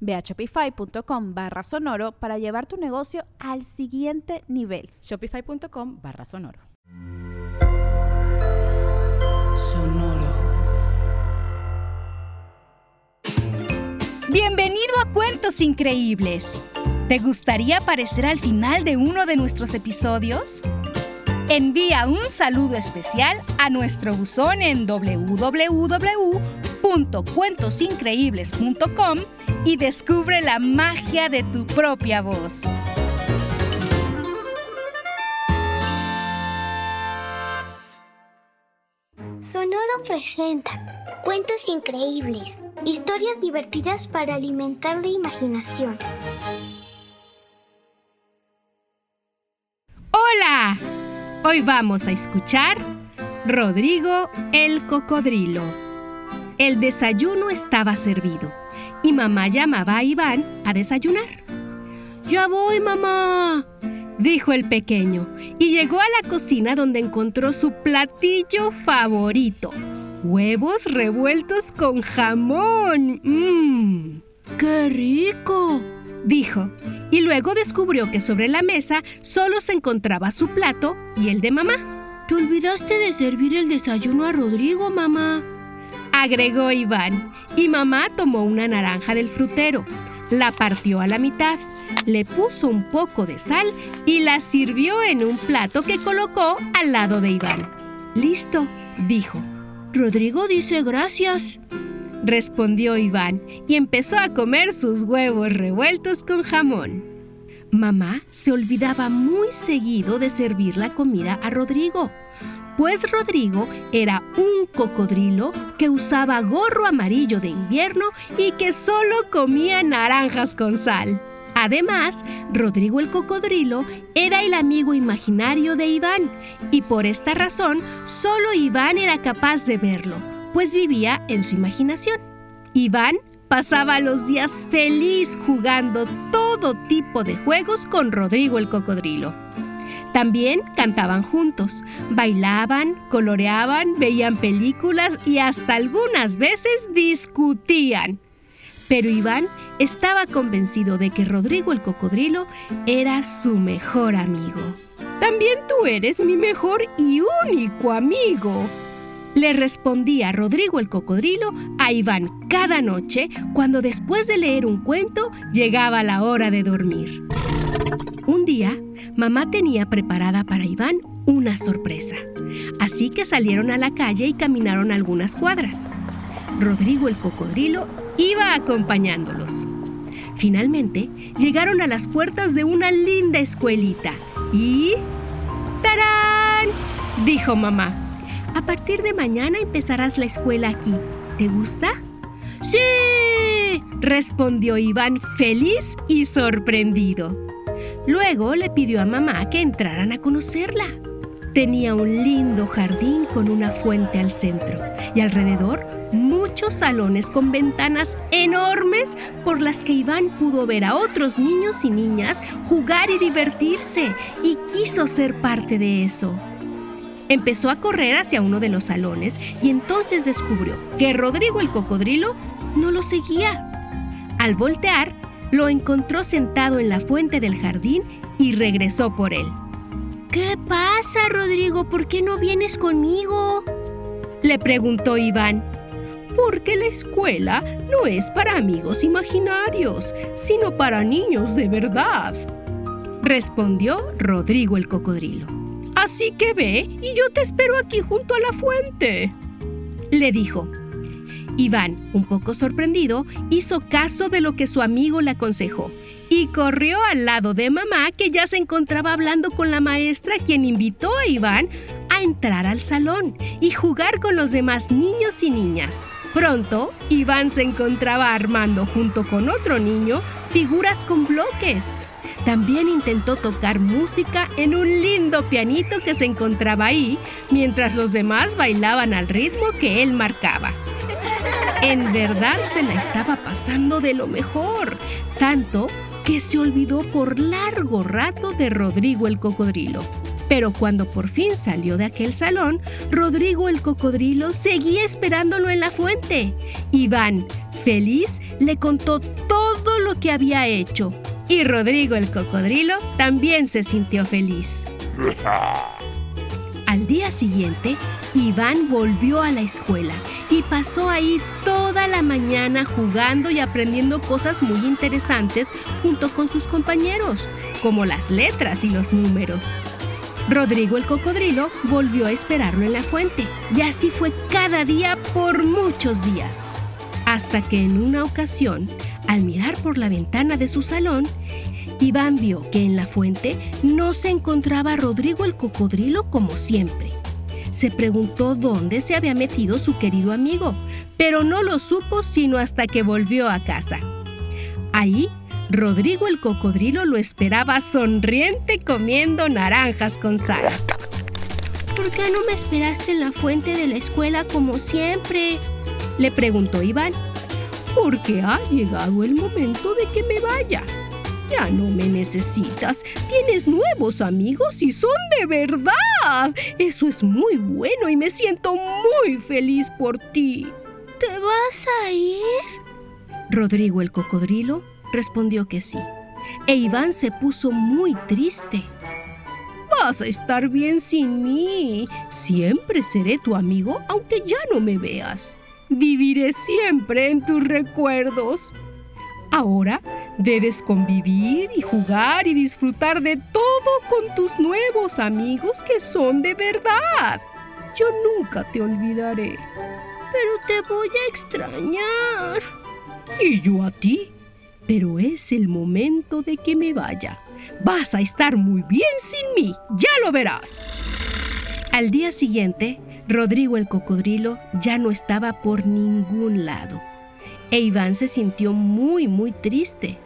Ve a shopify.com barra sonoro para llevar tu negocio al siguiente nivel. Shopify.com barra sonoro. Sonoro. Bienvenido a Cuentos Increíbles. ¿Te gustaría aparecer al final de uno de nuestros episodios? Envía un saludo especial a nuestro buzón en www.cuentosincreíbles.com y descubre la magia de tu propia voz. Sonoro presenta Cuentos increíbles, historias divertidas para alimentar la imaginación. Hola, hoy vamos a escuchar Rodrigo el Cocodrilo. El desayuno estaba servido y mamá llamaba a Iván a desayunar. Ya voy, mamá, dijo el pequeño, y llegó a la cocina donde encontró su platillo favorito, huevos revueltos con jamón. ¡Mmm! ¡Qué rico! dijo, y luego descubrió que sobre la mesa solo se encontraba su plato y el de mamá. Te olvidaste de servir el desayuno a Rodrigo, mamá agregó Iván, y mamá tomó una naranja del frutero, la partió a la mitad, le puso un poco de sal y la sirvió en un plato que colocó al lado de Iván. Listo, dijo. Rodrigo dice gracias, respondió Iván y empezó a comer sus huevos revueltos con jamón. Mamá se olvidaba muy seguido de servir la comida a Rodrigo pues Rodrigo era un cocodrilo que usaba gorro amarillo de invierno y que solo comía naranjas con sal. Además, Rodrigo el cocodrilo era el amigo imaginario de Iván y por esta razón solo Iván era capaz de verlo, pues vivía en su imaginación. Iván pasaba los días feliz jugando todo tipo de juegos con Rodrigo el cocodrilo. También cantaban juntos, bailaban, coloreaban, veían películas y hasta algunas veces discutían. Pero Iván estaba convencido de que Rodrigo el cocodrilo era su mejor amigo. También tú eres mi mejor y único amigo. Le respondía Rodrigo el cocodrilo a Iván cada noche cuando después de leer un cuento llegaba la hora de dormir. Un día, mamá tenía preparada para Iván una sorpresa, así que salieron a la calle y caminaron algunas cuadras. Rodrigo el cocodrilo iba acompañándolos. Finalmente, llegaron a las puertas de una linda escuelita y... ¡Tarán! dijo mamá. A partir de mañana empezarás la escuela aquí. ¿Te gusta? ¡Sí! respondió Iván feliz y sorprendido. Luego le pidió a mamá que entraran a conocerla. Tenía un lindo jardín con una fuente al centro y alrededor muchos salones con ventanas enormes por las que Iván pudo ver a otros niños y niñas jugar y divertirse y quiso ser parte de eso. Empezó a correr hacia uno de los salones y entonces descubrió que Rodrigo el cocodrilo no lo seguía. Al voltear, lo encontró sentado en la fuente del jardín y regresó por él. ¿Qué pasa, Rodrigo? ¿Por qué no vienes conmigo? Le preguntó Iván. Porque la escuela no es para amigos imaginarios, sino para niños de verdad, respondió Rodrigo el cocodrilo. Así que ve y yo te espero aquí junto a la fuente, le dijo. Iván, un poco sorprendido, hizo caso de lo que su amigo le aconsejó y corrió al lado de mamá que ya se encontraba hablando con la maestra quien invitó a Iván a entrar al salón y jugar con los demás niños y niñas. Pronto, Iván se encontraba armando junto con otro niño figuras con bloques. También intentó tocar música en un lindo pianito que se encontraba ahí, mientras los demás bailaban al ritmo que él marcaba. En verdad se la estaba pasando de lo mejor, tanto que se olvidó por largo rato de Rodrigo el cocodrilo. Pero cuando por fin salió de aquel salón, Rodrigo el cocodrilo seguía esperándolo en la fuente. Iván, feliz, le contó todo lo que había hecho. Y Rodrigo el cocodrilo también se sintió feliz. Al día siguiente, Iván volvió a la escuela y pasó ahí toda la mañana jugando y aprendiendo cosas muy interesantes junto con sus compañeros, como las letras y los números. Rodrigo el cocodrilo volvió a esperarlo en la fuente y así fue cada día por muchos días. Hasta que en una ocasión, al mirar por la ventana de su salón, Iván vio que en la fuente no se encontraba Rodrigo el cocodrilo como siempre. Se preguntó dónde se había metido su querido amigo, pero no lo supo sino hasta que volvió a casa. Ahí Rodrigo el cocodrilo lo esperaba sonriente comiendo naranjas con sal. ¿Por qué no me esperaste en la fuente de la escuela como siempre? Le preguntó Iván. Porque ha llegado el momento de que me vaya. Ya no me necesitas. Tienes nuevos amigos y son de verdad. Eso es muy bueno y me siento muy feliz por ti. ¿Te vas a ir? Rodrigo el cocodrilo respondió que sí. E Iván se puso muy triste. Vas a estar bien sin mí. Siempre seré tu amigo aunque ya no me veas. Viviré siempre en tus recuerdos. Ahora debes convivir y jugar y disfrutar de todo con tus nuevos amigos que son de verdad. Yo nunca te olvidaré. Pero te voy a extrañar. ¿Y yo a ti? pero es el momento de que me vaya. Vas a estar muy bien sin mí, ya lo verás. Al día siguiente, Rodrigo el cocodrilo ya no estaba por ningún lado. E Iván se sintió muy, muy triste,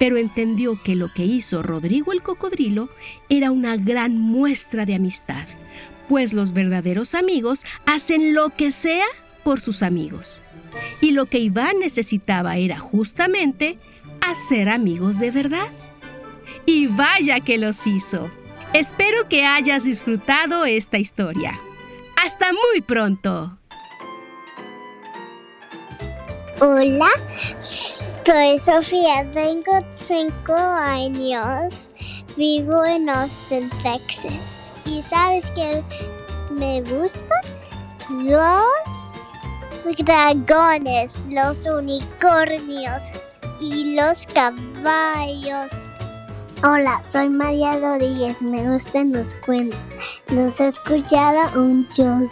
pero entendió que lo que hizo Rodrigo el cocodrilo era una gran muestra de amistad, pues los verdaderos amigos hacen lo que sea por sus amigos. Y lo que Iván necesitaba era justamente a ser amigos de verdad. Y vaya que los hizo. Espero que hayas disfrutado esta historia. Hasta muy pronto. Hola, soy Sofía, tengo 5 años, vivo en Austin, Texas. ¿Y sabes qué me gustan? Los dragones, los unicornios, y los caballos. Hola, soy María Rodríguez, me gustan los cuentos. Los he escuchado muchos.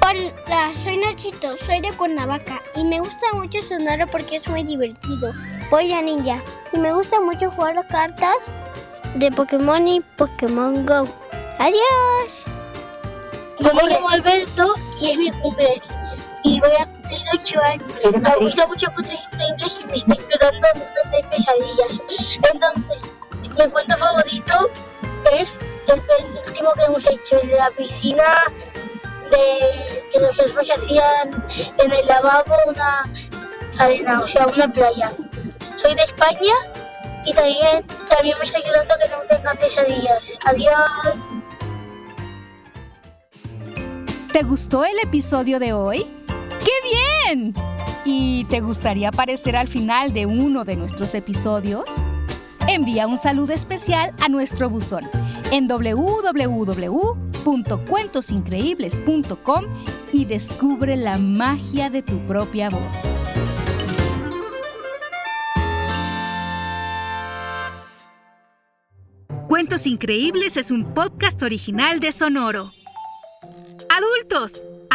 Hola, soy Nachito, soy de Cuernavaca y me gusta mucho Sonoro porque es muy divertido. Voy a Ninja y me gusta mucho jugar las cartas de Pokémon y Pokémon Go. Adiós. Yo me llamo Alberto y es mi cumple y voy a cumplir 8 años. Me gusta mucho Cuentos Increíbles y me estoy quedando bastante pesadillas. Entonces, mi cuento favorito es el último que hemos hecho, el de la piscina, de que los elfos hacían en el lavabo una arena, o sea, una playa. Soy de España y también, también me estoy quedando que no tenga pesadillas. Adiós. ¿Te gustó el episodio de hoy? ¡Qué bien! ¿Y te gustaría aparecer al final de uno de nuestros episodios? Envía un saludo especial a nuestro buzón en www.cuentosincreíbles.com y descubre la magia de tu propia voz. Cuentos Increíbles es un podcast original de Sonoro. Adultos,